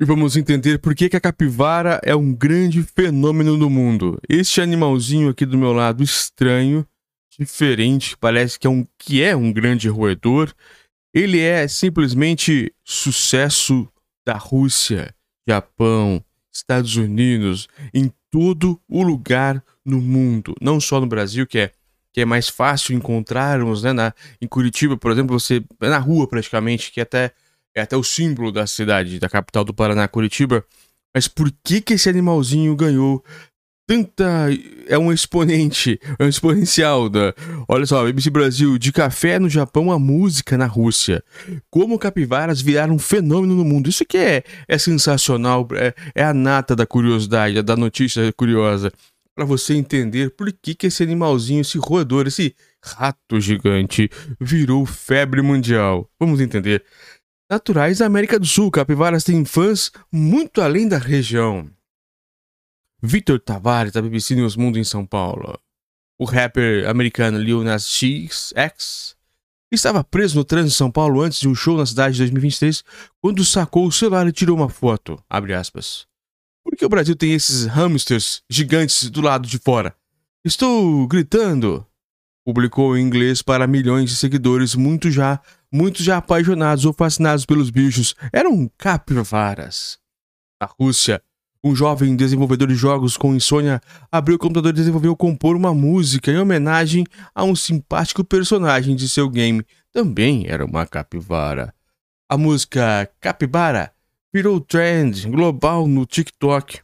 E vamos entender por que, que a capivara é um grande fenômeno no mundo. Este animalzinho aqui do meu lado, estranho, diferente, parece que é um, que é um grande roedor, ele é simplesmente sucesso da Rússia, Japão, Estados Unidos, em todo o lugar no mundo, não só no Brasil, que é que é mais fácil encontrarmos, né, na, em Curitiba, por exemplo, você na rua praticamente, que até é até o símbolo da cidade, da capital do Paraná, Curitiba. Mas por que que esse animalzinho ganhou tanta. É um exponente, é um exponencial da. Olha só, BBC Brasil, de café no Japão a música na Rússia. Como capivaras viraram um fenômeno no mundo. Isso que é, é sensacional, é, é a nata da curiosidade, da notícia curiosa. Para você entender por que, que esse animalzinho, esse roedor, esse rato gigante virou febre mundial. Vamos entender. Naturais da América do Sul, capivaras têm fãs muito além da região. Vitor Tavares, da BBC News Mundo em São Paulo. O rapper americano Lil Nas X estava preso no trânsito de São Paulo antes de um show na cidade de 2023 quando sacou o celular e tirou uma foto. Por que o Brasil tem esses hamsters gigantes do lado de fora? Estou gritando. Publicou em inglês para milhões de seguidores, muitos já, muitos já apaixonados ou fascinados pelos bichos. Eram capivaras. Na Rússia, um jovem desenvolvedor de jogos com insônia abriu o computador e desenvolveu compor uma música em homenagem a um simpático personagem de seu game. Também era uma capivara. A música Capibara virou trend global no TikTok,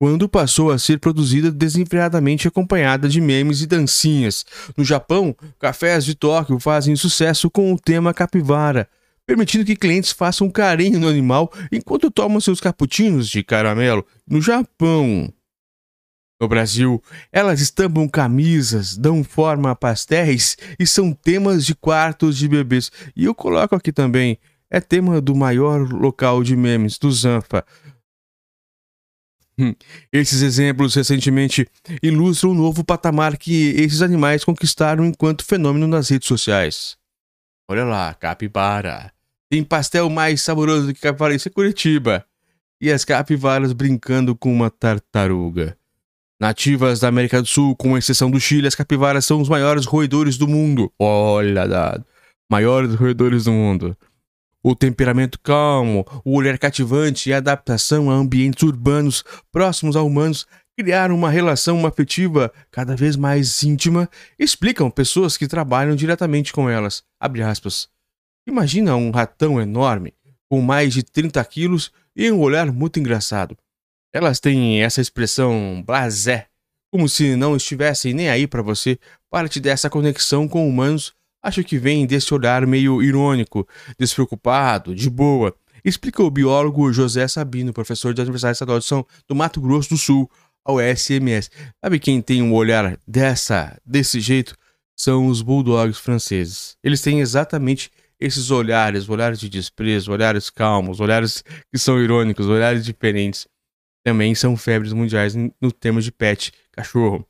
quando passou a ser produzida desenfreadamente acompanhada de memes e dancinhas. No Japão, cafés de Tóquio fazem sucesso com o tema capivara permitindo que clientes façam carinho no animal enquanto tomam seus cappuccinos de caramelo. No Japão, no Brasil, elas estampam camisas, dão forma a pastéis e são temas de quartos de bebês. E eu coloco aqui também, é tema do maior local de memes, do Zanfa. Hum, esses exemplos recentemente ilustram o novo patamar que esses animais conquistaram enquanto fenômeno nas redes sociais. Olha lá, capibara. Tem pastel mais saboroso do que capivara, isso é Curitiba. E as capivaras brincando com uma tartaruga. Nativas da América do Sul, com exceção do Chile, as capivaras são os maiores roedores do mundo. Olha, dado. Maiores roedores do mundo. O temperamento calmo, o olhar cativante e a adaptação a ambientes urbanos próximos a humanos criaram uma relação afetiva cada vez mais íntima, explicam pessoas que trabalham diretamente com elas. Imagina um ratão enorme, com mais de 30 quilos e um olhar muito engraçado. Elas têm essa expressão blasé, como se não estivessem nem aí para você. Parte dessa conexão com humanos acho que vem desse olhar meio irônico, despreocupado, de boa. Explica o biólogo José Sabino, professor da Universidade Estadual de São do Mato Grosso do Sul, ao SMS. Sabe quem tem um olhar dessa, desse jeito? São os bulldogs franceses. Eles têm exatamente esses olhares, olhares de desprezo, olhares calmos, olhares que são irônicos, olhares diferentes, também são febres mundiais no tema de pet, cachorro.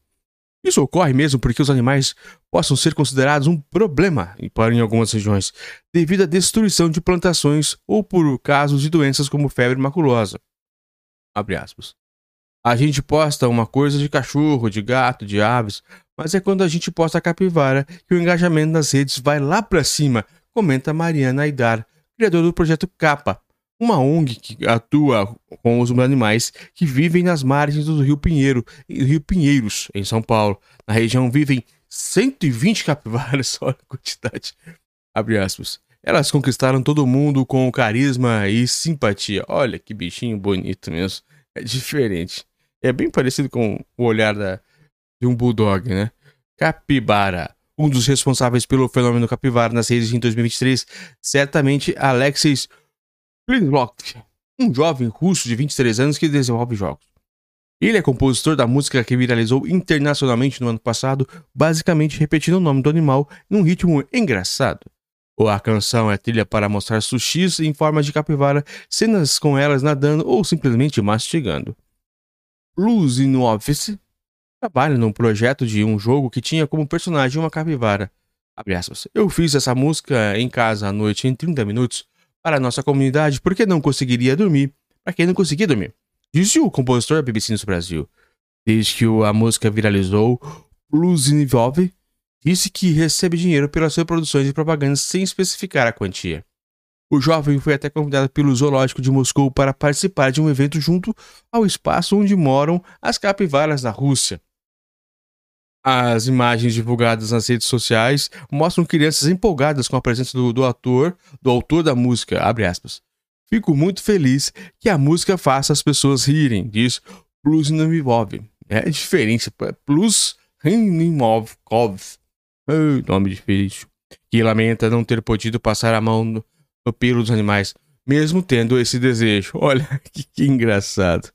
Isso ocorre mesmo porque os animais possam ser considerados um problema em algumas regiões, devido à destruição de plantações ou por casos de doenças como febre maculosa. A gente posta uma coisa de cachorro, de gato, de aves, mas é quando a gente posta a capivara que o engajamento nas redes vai lá para cima, comenta Mariana Aidar, criadora do projeto Capa, uma ONG que atua com os animais que vivem nas margens do Rio Pinheiro, Rio Pinheiros, em São Paulo. Na região vivem 120 capivaras, olha a quantidade. Abre aspas. Elas conquistaram todo mundo com carisma e simpatia. Olha que bichinho bonito mesmo. É diferente. É bem parecido com o olhar da, de um bulldog, né? Capibara um dos responsáveis pelo fenômeno capivara nas redes em 2023, certamente Alexei Plinlock, um jovem russo de 23 anos que desenvolve jogos. Ele é compositor da música que viralizou internacionalmente no ano passado, basicamente repetindo o nome do animal num ritmo engraçado. A canção é trilha para mostrar sushis em forma de capivara, cenas com elas nadando ou simplesmente mastigando. Blues in Office trabalha num projeto de um jogo que tinha como personagem uma capivara. Eu fiz essa música em casa à noite em 30 minutos para nossa comunidade porque não conseguiria dormir. para quem não conseguia dormir. Disse o compositor da BBC News Brasil. Desde que a música viralizou, Bluesnivov disse que recebe dinheiro pelas suas produções e propagandas sem especificar a quantia. O jovem foi até convidado pelo Zoológico de Moscou para participar de um evento junto ao espaço onde moram as capivaras na Rússia. As imagens divulgadas nas redes sociais mostram crianças empolgadas com a presença do, do ator, do autor da música, Fico muito feliz que a música faça as pessoas rirem, diz Plus Nimov. É diferente, Plus Nimov, nome difícil, que lamenta não ter podido passar a mão no, no pelo dos animais, mesmo tendo esse desejo. Olha que, que engraçado.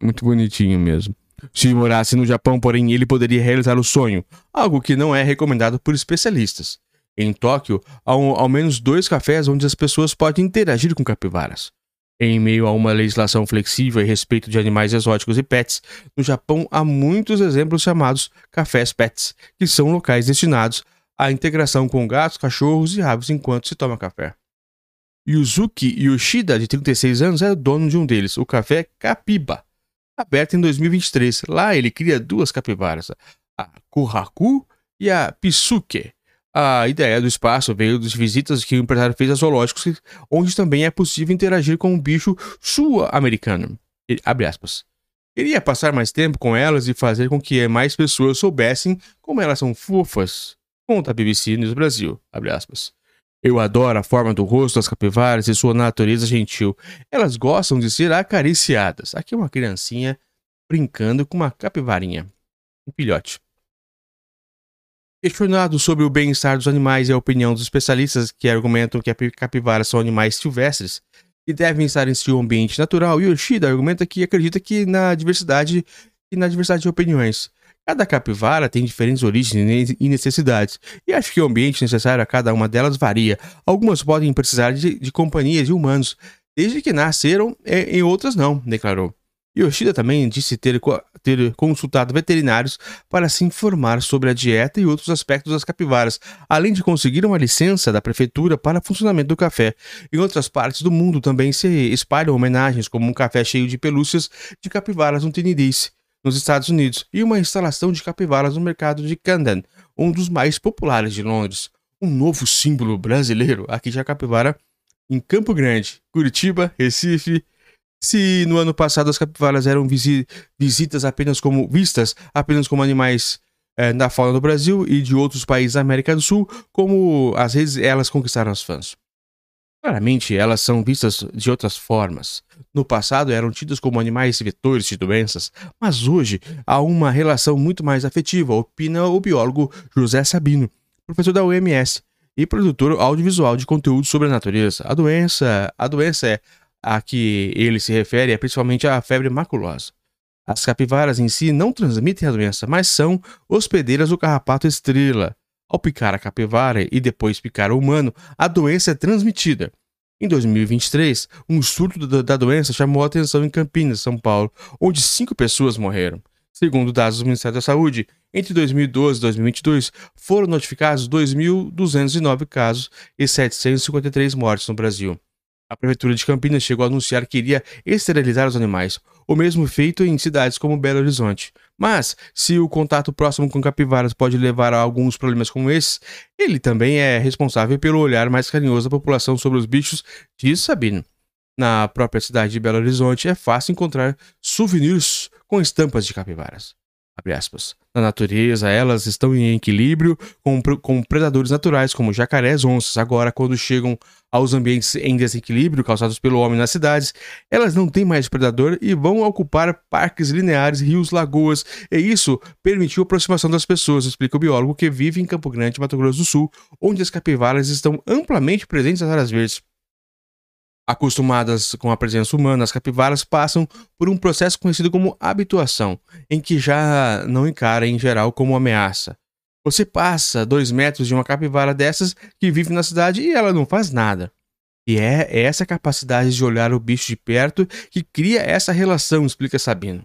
Muito bonitinho mesmo. Se morasse no Japão, porém, ele poderia realizar o sonho, algo que não é recomendado por especialistas. Em Tóquio, há um, ao menos dois cafés onde as pessoas podem interagir com capivaras. Em meio a uma legislação flexível a respeito de animais exóticos e pets, no Japão há muitos exemplos chamados cafés pets, que são locais destinados à integração com gatos, cachorros e aves enquanto se toma café. Yuzuki Yoshida, de 36 anos, é dono de um deles, o Café Capiba, aberto em 2023. Lá ele cria duas capivaras, a Kuhaku e a Pisuke. A ideia do espaço veio das visitas que o empresário fez a zoológicos, onde também é possível interagir com um bicho sul-americano. Abre aspas. Queria passar mais tempo com elas e fazer com que mais pessoas soubessem como elas são fofas, conta a BBC News Brasil. Abre aspas. Eu adoro a forma do rosto das capivaras e sua natureza gentil. Elas gostam de ser acariciadas. Aqui uma criancinha brincando com uma capivarinha. Um filhote. Questionado sobre o bem-estar dos animais e a opinião dos especialistas que argumentam que capivaras são animais silvestres e devem estar em seu ambiente natural, Yoshida argumenta que acredita que na diversidade e na diversidade de opiniões. Cada capivara tem diferentes origens e necessidades, e acho que o ambiente necessário a cada uma delas varia. Algumas podem precisar de, de companhia de humanos, desde que nasceram, e, e outras não, declarou. Yoshida também disse ter, ter, consultado veterinários para se informar sobre a dieta e outros aspectos das capivaras, além de conseguir uma licença da prefeitura para funcionamento do café. Em outras partes do mundo também se espalham homenagens, como um café cheio de pelúcias de capivaras no Tennessee nos Estados Unidos, e uma instalação de capivaras no mercado de Camden, um dos mais populares de Londres. Um novo símbolo brasileiro, aqui de capivara, em Campo Grande, Curitiba, Recife. Se no ano passado as capivaras eram visi visitas apenas como vistas apenas como animais é, da fauna do Brasil e de outros países da América do Sul, como às vezes elas conquistaram os fãs. Claramente, elas são vistas de outras formas. No passado eram tidas como animais vetores de doenças, mas hoje há uma relação muito mais afetiva, opina o biólogo José Sabino, professor da UMS e produtor audiovisual de conteúdo sobre a natureza. A doença, a doença é a que ele se refere é principalmente a febre maculosa. As capivaras em si não transmitem a doença, mas são hospedeiras do carrapato estrela, ao picar a capivara e depois picar o humano, a doença é transmitida. Em 2023, um surto da doença chamou a atenção em Campinas, São Paulo, onde cinco pessoas morreram. Segundo dados do Ministério da Saúde, entre 2012 e 2022 foram notificados 2.209 casos e 753 mortes no Brasil. A Prefeitura de Campinas chegou a anunciar que iria esterilizar os animais, o mesmo feito em cidades como Belo Horizonte. Mas, se o contato próximo com capivaras pode levar a alguns problemas como esses, ele também é responsável pelo olhar mais carinhoso da população sobre os bichos, diz Sabino. Na própria cidade de Belo Horizonte é fácil encontrar souvenirs com estampas de capivaras. Na natureza, elas estão em equilíbrio com, com predadores naturais, como jacarés onças. Agora, quando chegam aos ambientes em desequilíbrio causados pelo homem nas cidades, elas não têm mais predador e vão ocupar parques lineares, rios, lagoas. E isso permitiu a aproximação das pessoas, explica o biólogo que vive em Campo Grande, Mato Grosso do Sul, onde as capivaras estão amplamente presentes nas áreas verdes. Acostumadas com a presença humana, as capivaras passam por um processo conhecido como habituação, em que já não encara em geral como ameaça. Você passa dois metros de uma capivara dessas que vive na cidade e ela não faz nada. E é essa capacidade de olhar o bicho de perto que cria essa relação, explica Sabino.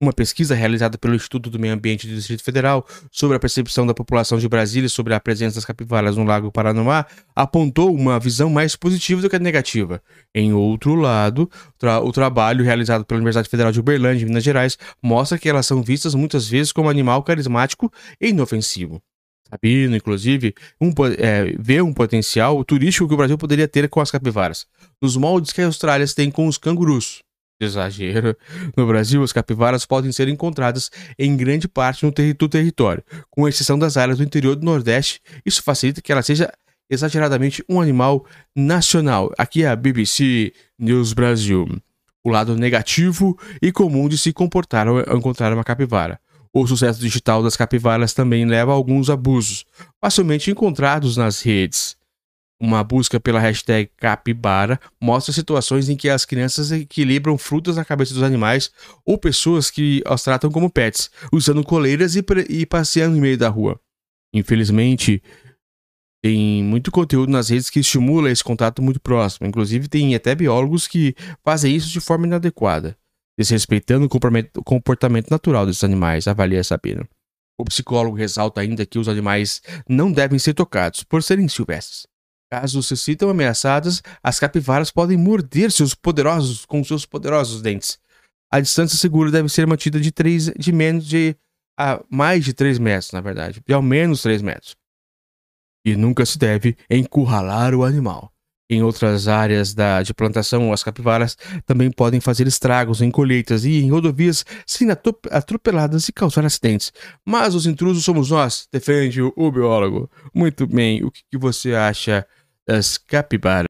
Uma pesquisa realizada pelo Instituto do Meio Ambiente do Distrito Federal sobre a percepção da população de Brasília sobre a presença das capivaras no Lago Paranoá apontou uma visão mais positiva do que negativa. Em outro lado, tra o trabalho realizado pela Universidade Federal de Uberlândia, Minas Gerais, mostra que elas são vistas muitas vezes como animal carismático e inofensivo. Sabino, inclusive, um, é, vê um potencial turístico que o Brasil poderia ter com as capivaras, nos moldes que a Austrália tem com os cangurus exagero. No Brasil, as capivaras podem ser encontradas em grande parte do território, com exceção das áreas do interior do Nordeste. Isso facilita que ela seja exageradamente um animal nacional. Aqui é a BBC News Brasil. O lado negativo e comum de se comportar ao encontrar uma capivara. O sucesso digital das capivaras também leva a alguns abusos, facilmente encontrados nas redes. Uma busca pela hashtag capibara mostra situações em que as crianças equilibram frutas na cabeça dos animais ou pessoas que os tratam como pets, usando coleiras e, e passeando no meio da rua. Infelizmente, tem muito conteúdo nas redes que estimula esse contato muito próximo. Inclusive, tem até biólogos que fazem isso de forma inadequada, desrespeitando o comportamento natural desses animais, avalia Sabino. O psicólogo ressalta ainda que os animais não devem ser tocados por serem silvestres. Caso se sintam ameaçadas, as capivaras podem morder seus poderosos com seus poderosos dentes. A distância segura deve ser mantida de, 3, de menos de a mais de 3 metros, na verdade, de ao menos 3 metros. E nunca se deve encurralar o animal. Em outras áreas da, de plantação, as capivaras também podem fazer estragos em colheitas e em rodovias sendo atropeladas e causar acidentes. Mas os intrusos somos nós, defende o biólogo. Muito bem, o que, que você acha das capivaras.